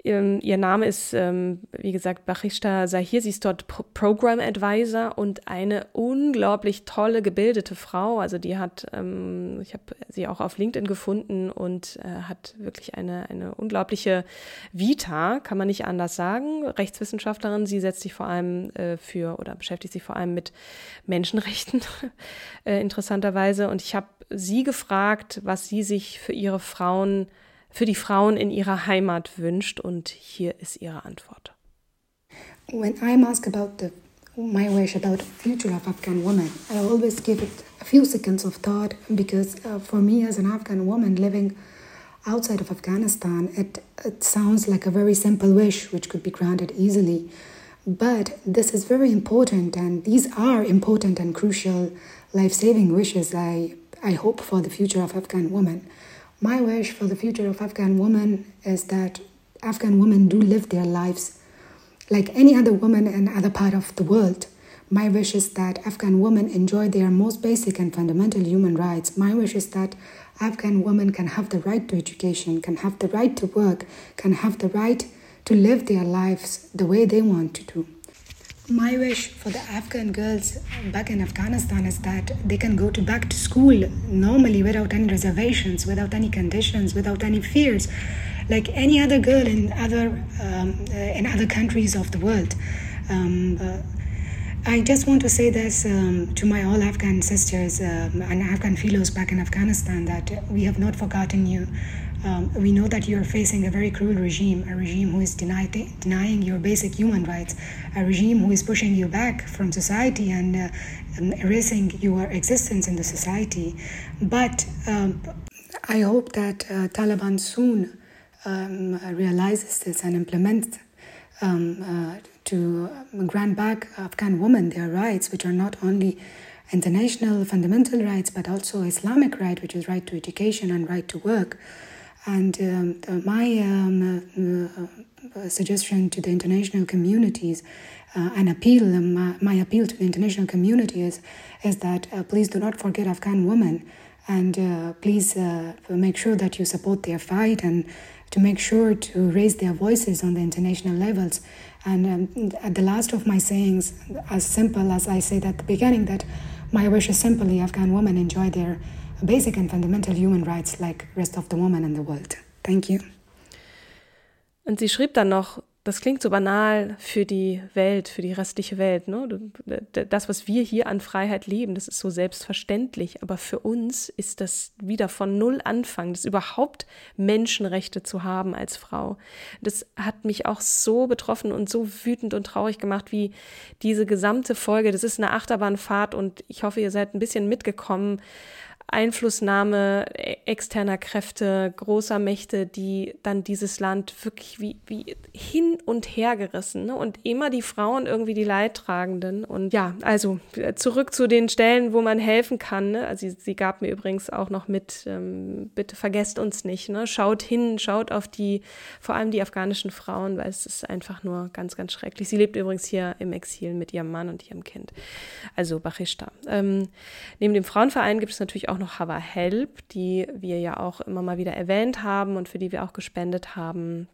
ähm, ihr Name ist, ähm, wie gesagt, Bachishta Sahir. Sie ist dort Pro Program Advisor und eine unglaublich tolle, gebildete Frau. Also die hat, ähm, ich habe sie auch auf LinkedIn gefunden und äh, hat wirklich eine, eine unglaubliche Vita, kann man nicht anders sagen. Rechtswissenschaftlerin. Sie setzt sich vor allem äh, für oder beschäftigt sich vor allem mit Menschenrechten, äh, interessanterweise. Und ich habe sie gefragt, was sie sich für ihre Frauen für die Frauen in ihrer Heimat wünscht. Und hier ist ihre Antwort. When I'm asked about the, my wish about the future of Afghan women, I always give it a few seconds of thought because uh, for me as an Afghan woman living outside of Afghanistan, it, it sounds like a very simple wish which could be granted easily. But this is very important, and these are important and crucial life saving wishes I, I hope for the future of Afghan women. My wish for the future of Afghan women is that Afghan women do live their lives like any other woman in other part of the world. My wish is that Afghan women enjoy their most basic and fundamental human rights. My wish is that Afghan women can have the right to education, can have the right to work, can have the right to live their lives the way they want to do. My wish for the Afghan girls back in Afghanistan is that they can go to back to school normally without any reservations, without any conditions, without any fears, like any other girl in other um, uh, in other countries of the world. Um, uh, I just want to say this um, to my all Afghan sisters um, and Afghan fellows back in Afghanistan that we have not forgotten you. Um, we know that you're facing a very cruel regime, a regime who is deny- denying your basic human rights, a regime who is pushing you back from society and uh, um, erasing your existence in the society. But um, I hope that uh, Taliban soon um, realizes this and implements um, uh, to grant back Afghan women their rights, which are not only international fundamental rights but also Islamic right, which is right to education and right to work. And um, my um, uh, uh, suggestion to the international communities, uh, an appeal, um, my, my, appeal to the international community is, is that uh, please do not forget Afghan women and uh, please uh, make sure that you support their fight and to make sure to raise their voices on the international levels. And um, at the last of my sayings, as simple as I said at the beginning, that my wish is simply Afghan women enjoy their basic and fundamental human rights like rest of the women in the world. Thank you. Und sie schrieb dann noch, das klingt so banal für die Welt, für die restliche Welt. Ne? Das, was wir hier an Freiheit leben, das ist so selbstverständlich. Aber für uns ist das wieder von Null Anfang, das überhaupt Menschenrechte zu haben als Frau. Das hat mich auch so betroffen und so wütend und traurig gemacht, wie diese gesamte Folge. Das ist eine Achterbahnfahrt und ich hoffe, ihr seid ein bisschen mitgekommen Einflussnahme e-, externer Kräfte, großer Mächte, die dann dieses Land wirklich wie, wie hin und her gerissen. Ne? Und immer die Frauen irgendwie die Leidtragenden. Und ja, also äh, zurück zu den Stellen, wo man helfen kann. Ne? Also sie, sie, gab mir übrigens auch noch mit, ähm, bitte vergesst uns nicht. Ne? Schaut hin, schaut auf die, vor allem die afghanischen Frauen, weil es ist einfach nur ganz, ganz schrecklich. Sie lebt übrigens hier im Exil mit ihrem Mann und ihrem Kind. Also Bachishta. Ähm, neben dem Frauenverein gibt es natürlich auch auch noch Hava Help, die wir ja auch immer mal wieder erwähnt haben und für die wir auch gespendet haben.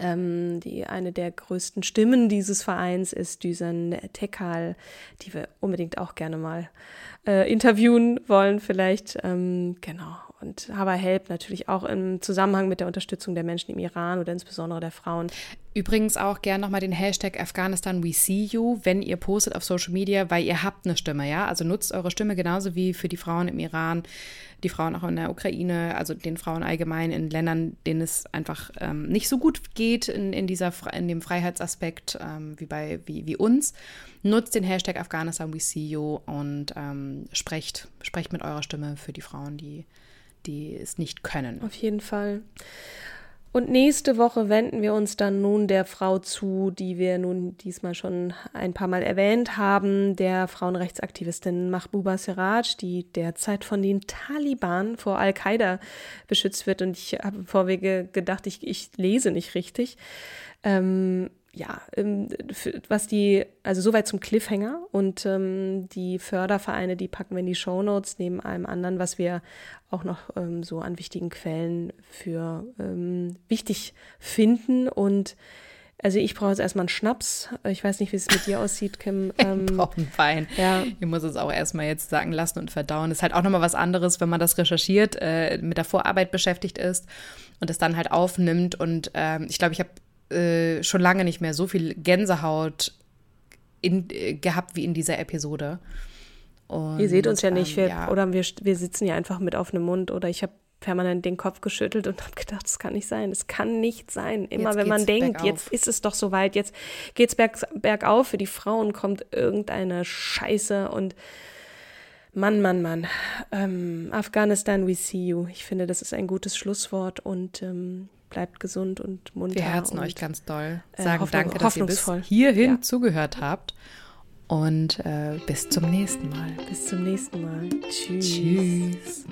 Ähm, die eine der größten Stimmen dieses Vereins ist Düsen Tekal, die wir unbedingt auch gerne mal äh, interviewen wollen, vielleicht. Ähm, genau. Und Hava Help natürlich auch im Zusammenhang mit der Unterstützung der Menschen im Iran oder insbesondere der Frauen. Übrigens auch gerne nochmal den Hashtag Afghanistan We See You, wenn ihr postet auf Social Media, weil ihr habt eine Stimme, ja? Also nutzt eure Stimme genauso wie für die Frauen im Iran, die Frauen auch in der Ukraine, also den Frauen allgemein in Ländern, denen es einfach ähm, nicht so gut geht in, in, dieser, in dem Freiheitsaspekt ähm, wie bei wie, wie uns. Nutzt den Hashtag Afghanistan We See You und ähm, sprecht, sprecht mit eurer Stimme für die Frauen, die, die es nicht können. Auf jeden Fall. Und nächste Woche wenden wir uns dann nun der Frau zu, die wir nun diesmal schon ein paar Mal erwähnt haben, der Frauenrechtsaktivistin Mahbuba Siraj, die derzeit von den Taliban vor Al-Qaida beschützt wird. Und ich habe Vorwege gedacht, ich, ich lese nicht richtig. Ähm, ja, ähm, was die, also soweit zum Cliffhanger und ähm, die Fördervereine, die packen wir in die Shownotes, neben allem anderen, was wir auch noch ähm, so an wichtigen Quellen für ähm, wichtig finden. Und also ich brauche jetzt erstmal einen Schnaps. Ich weiß nicht, wie es mit dir aussieht, Kim. Ähm, ich brauche einen Wein. Ja. Ich muss es auch erstmal jetzt sagen lassen und verdauen. Ist halt auch nochmal was anderes, wenn man das recherchiert, äh, mit der Vorarbeit beschäftigt ist und es dann halt aufnimmt. Und ähm, ich glaube, ich habe äh, schon lange nicht mehr so viel Gänsehaut in, äh, gehabt wie in dieser Episode. Und, Ihr seht uns ja nicht, wir, ja. oder wir, wir sitzen ja einfach mit offenem Mund oder ich habe permanent den Kopf geschüttelt und habe gedacht, das kann nicht sein, das kann nicht sein. Immer jetzt wenn man denkt, bergauf. jetzt ist es doch soweit, jetzt geht's berg, bergauf, für die Frauen kommt irgendeine Scheiße und Mann, Mann, Mann. Ähm, Afghanistan, we see you. Ich finde, das ist ein gutes Schlusswort und ähm, bleibt gesund und munter. Wir herzen euch ganz doll. Äh, Sagen äh, danke, dass ihr bis hierhin ja. zugehört habt. Und äh, bis zum nächsten Mal. Bis zum nächsten Mal. Tschüss. Tschüss.